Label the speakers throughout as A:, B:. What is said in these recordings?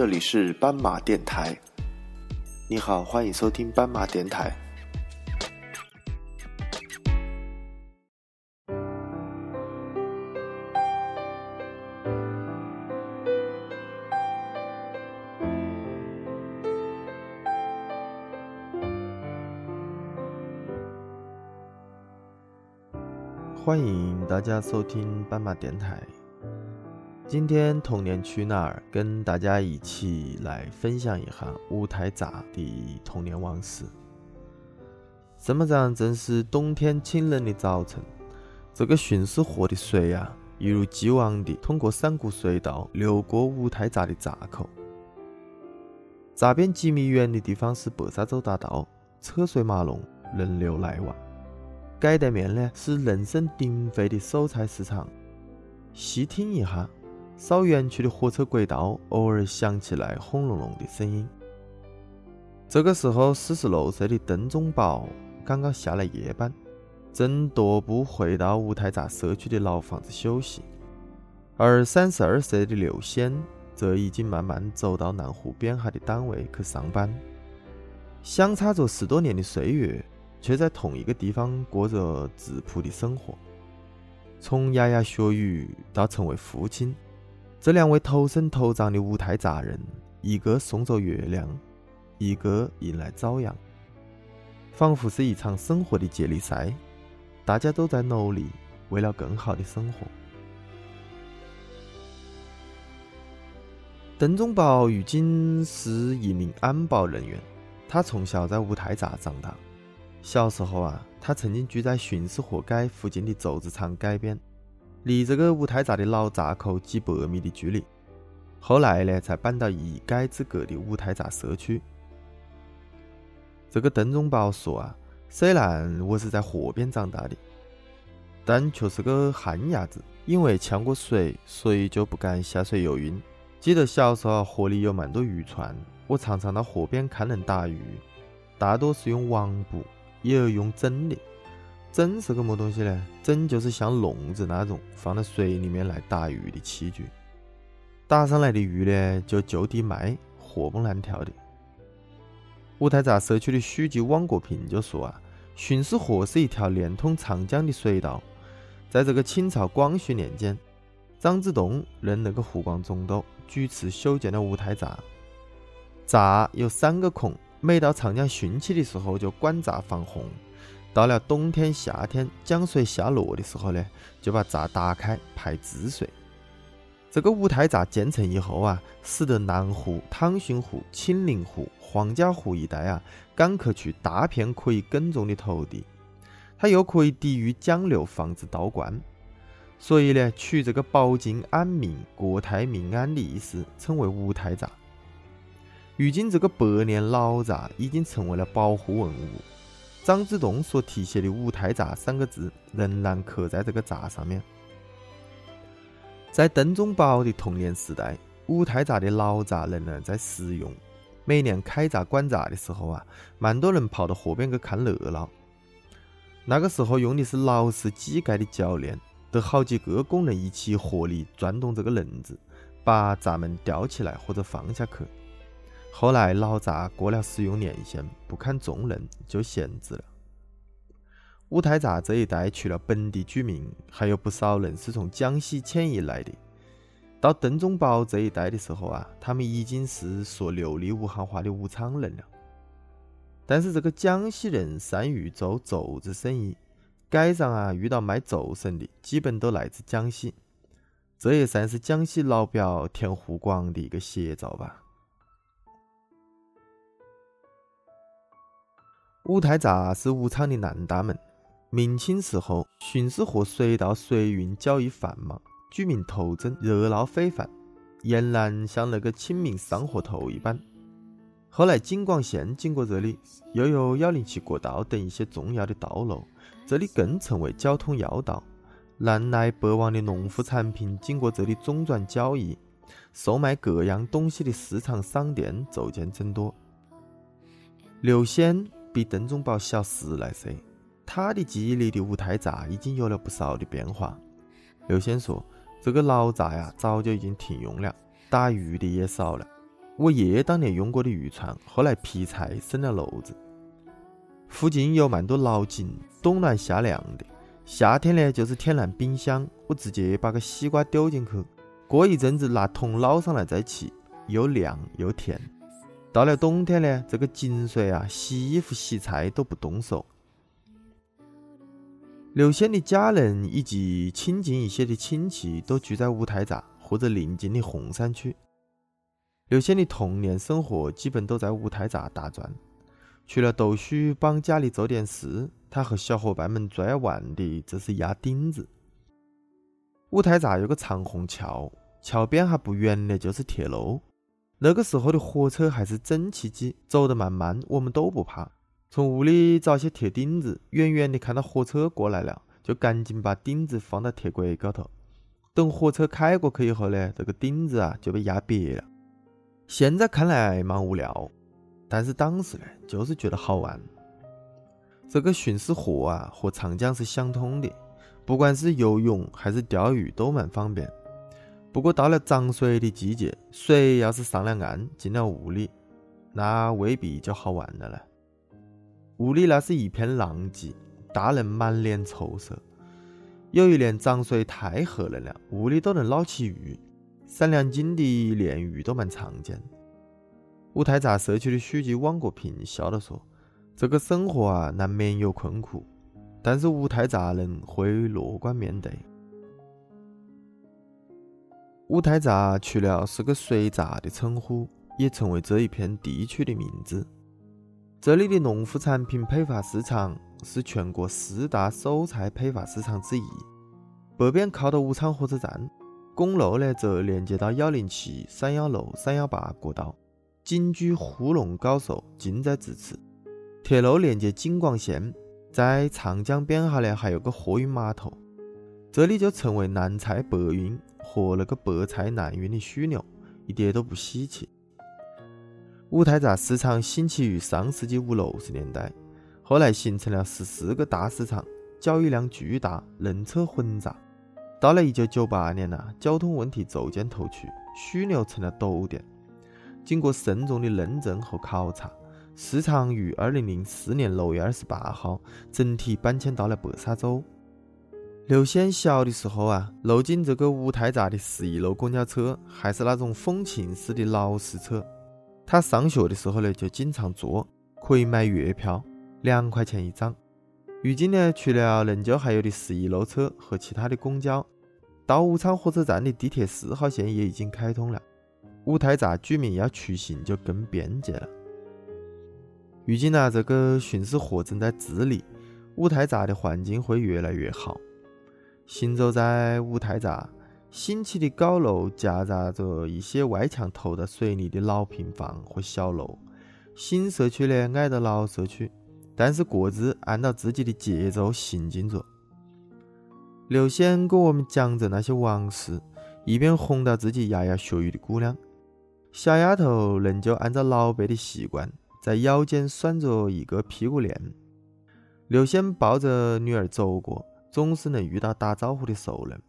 A: 这里是斑马电台。你好，欢迎收听斑马电台。
B: 欢迎大家收听斑马电台。今天童年去哪儿？跟大家一起来分享一下五台闸的童年往事。这么长正是冬天清冷的早晨，这个浔水河的水啊，一如既往地通过山谷隧道流过五台闸的闸口。闸边几米远的地方是白沙洲大道，车水马龙，人流来往。街对面呢是人声鼎沸的蔬菜市场。细听一下，稍远去的火车轨道偶尔响起来轰隆隆的声音。这个时候，四十六岁的邓忠宝刚刚下了夜班，正踱步回到五台闸社区的老房子休息。而三十二岁的刘先则已经慢慢走到南湖边海的单位去上班。相差着十多年的岁月。却在同一个地方过着质朴的生活。从牙牙学语到成为父亲，这两位头身头长的五台闸人，一个送走月亮，一个迎来朝阳，仿佛是一场生活的接力赛，大家都在努力，为了更好的生活。邓宗宝如今是一名安保人员，他从小在五台闸长大。小时候啊，他曾经住在浔水河街附近的奏子厂街边，离这个五台闸的老闸口几百米的距离。后来呢，才搬到一街之隔的五台闸社区。这个邓忠宝说啊，虽然我是在河边长大的，但却是个旱鸭子，因为呛过水，所以就不敢下水游泳。记得小时候河里有蛮多渔船，我常常到河边看人打鱼，大多是用网捕。也有用针的，整是个么东西呢？整就是像笼子那种放在水里面来打鱼的器具。打上来的鱼呢，就就地卖，活蹦乱跳的。五台闸社区的书记汪国平就说啊，浔水河是一条连通长江的水道。在这个清朝光绪年间，张之洞任那个湖广总督，主持修建了五台闸。闸有三个孔。每到长江汛期的时候，就关闸防洪；到了冬天、夏天江水下落的时候呢，就把闸打开排治水。这个五台闸建成以后啊，使得南湖、汤逊湖、青林湖、黄家湖一带啊，赶去去大片可以耕种的土地，它又可以抵御江流，防止倒灌。所以呢，取这个保境安民、国泰民安的意思，称为五台闸。如今这个百年老闸已经成为了保护文物，张之洞所题写的“五台闸”三个字仍然刻在这个闸上面。在邓忠宝的童年时代，五台闸的老闸仍然在使用。每年开闸关闸的时候啊，蛮多人跑到河边去看热闹。那个时候用的是老式机盖的铰链，得好几个工人一起合力转动这个轮子，把闸门吊起来或者放下去。后来老闸过了使用年限，不堪重任，就闲置了。五台闸这一带除了本地居民，还有不少人是从江西迁移来的。到邓宗宝这一带的时候啊，他们已经是说流利武汉话的武昌人了。但是这个江西人善于做肘子生意，街上啊遇到卖奏绳的，基本都来自江西。这也算是江西老表填湖广的一个写照吧。五台闸是武昌的南大门。明清时候，浔水河水道水运交易繁忙，居民头争，热闹非凡，俨然像那个清明上河图一般。后来京广线经过这里，又有幺零七国道等一些重要的道路，这里更成为交通要道。南来北往的农副产品经过这里中转交易，售卖各样东西的市场商店逐渐增多。刘先。比邓忠宝小十来岁，他的记忆里的五台闸已经有了不少的变化。刘先说：“这个老闸呀，早就已经停用了，打鱼的也少了。我爷爷当年用过的渔船，后来劈柴生了篓子。附近有蛮多老井，冬暖夏凉的。夏天呢，就是天然冰箱，我直接把个西瓜丢进去，过一阵子拿桶捞上来再吃，又凉又甜。到了冬天呢，这个井水啊，洗衣服、洗菜都不冻手。刘仙的家人以及亲近一些的亲戚都住在五台闸或者邻近的洪山区。刘仙的童年生活基本都在五台闸打转，除了读书帮家里做点事，他和小伙伴们最爱玩的就是压钉子。五台闸有个长虹桥，桥边还不远的就是铁路。那个时候的火车还是蒸汽机，走得慢慢，我们都不怕。从屋里找些铁钉子，远远的看到火车过来了，就赶紧把钉子放到铁轨高头。等火车开过去以后呢，这个钉子啊就被压瘪了。现在看来蛮无聊，但是当时呢，就是觉得好玩。这个巡视河啊，和长江是相通的，不管是游泳还是钓鱼都蛮方便。不过到了涨水的季节，水要是上了岸进了屋里，那未必就好玩了呢。屋里那是一片狼藉，大人满脸愁色。有一年涨水太吓人了，屋里都能捞起鱼。三两斤的鲢鱼都蛮常见。五台闸社区的书记王国平笑着说：“这个生活啊，难免有困苦，但是五台闸人会乐观面对。”五台闸除了是个水闸的称呼，也成为这一片地区的名字。这里的农副产品批发市场是全国四大蔬菜批发市场之一，北边靠的武昌火车站。公路呢，则连接到幺零七、三幺六、三幺八国道，锦珠沪蓉高速近在咫尺。铁路连接京广线，在长江边下呢，还有个货运码头，这里就成为南菜北运和那个白菜南运的枢纽，一点都不稀奇。五台闸市场兴起于上世纪五六十年代，后来形成了十四个大市场，交易量巨大，人车混杂。到了一九九八年呐，交通问题逐渐突出，枢纽成了堵点。经过慎重的认证和考察，市场于二零零四年六月二十八号整体搬迁到了白沙洲。刘先小的时候啊，路经这个五台闸的十一路公交车，还是那种风琴式的老式车。他上学的时候呢，就经常坐，可以买月票，两块钱一张。如今呢，除了仍旧还有的十一路车和其他的公交，到武昌火车站的地铁四号线也已经开通了。五台闸居民要出行就更便捷了。如今呢，这个巡视河正在治理，五台闸的环境会越来越好。行走在五台闸，新起的高楼夹杂着一些外墙透着水泥的老平房和小楼，新社区呢挨着老社区。但是各自按照自己的节奏行进着。刘先给我们讲着那些往事，一边哄到自己牙牙学语的姑娘。小丫头仍旧按照老辈的习惯，在腰间拴着一个屁股链。刘先抱着女儿走过，总是能遇到打招呼的熟人。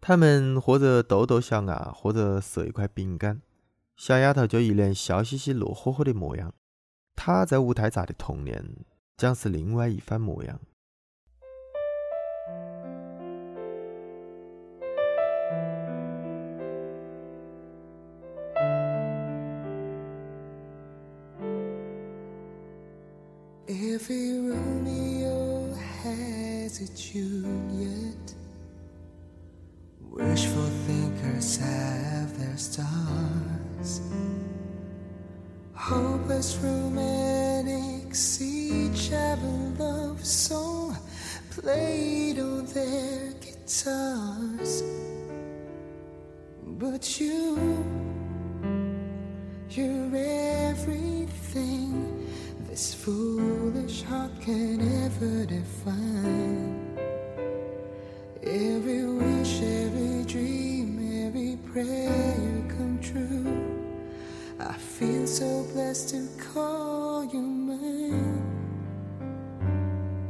B: 他们或者逗逗小伢，或者塞一块饼干，小丫头就一脸笑嘻嘻、乐呵呵的模样。她在舞台闸的童年将是另外一番模样。has a tune yet. Wishful thinkers have their stars. Hopeless romantics each have a love song played on their guitars. But you, you're everything this foolish heart can ever define. Every wish, every dream, every prayer you come true. I feel so blessed to call you mine.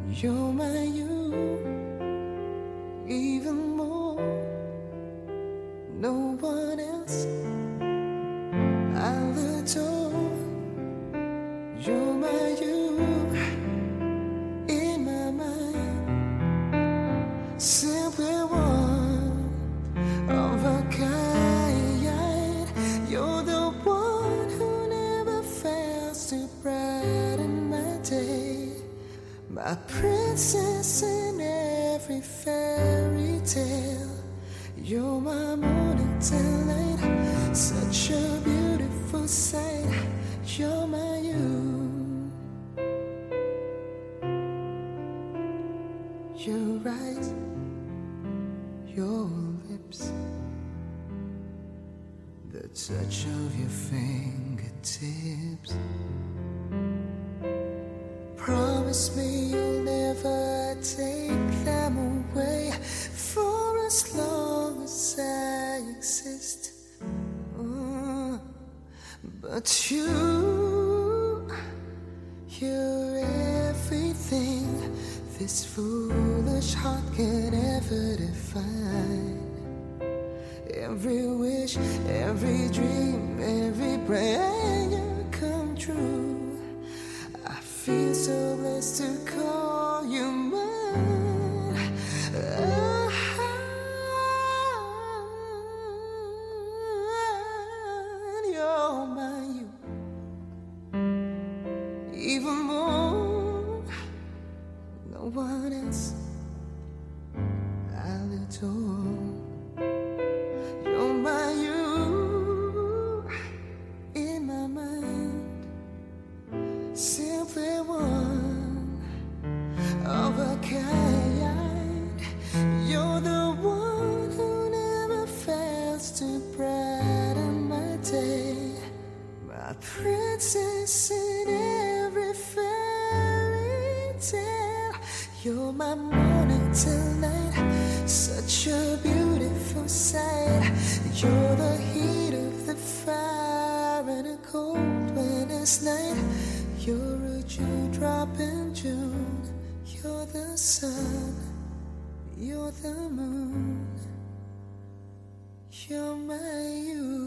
B: You're my you, even
C: You're my you. Your eyes, your lips, the touch of your fingertips. Promise me you'll never take them away for as long but you, you're everything this foolish heart can ever define. Every wish, every dream, every prayer come true. I feel so blessed to call you mine. Cold winter's night. You're a dewdrop in June. You're the sun. You're the moon. You're my you.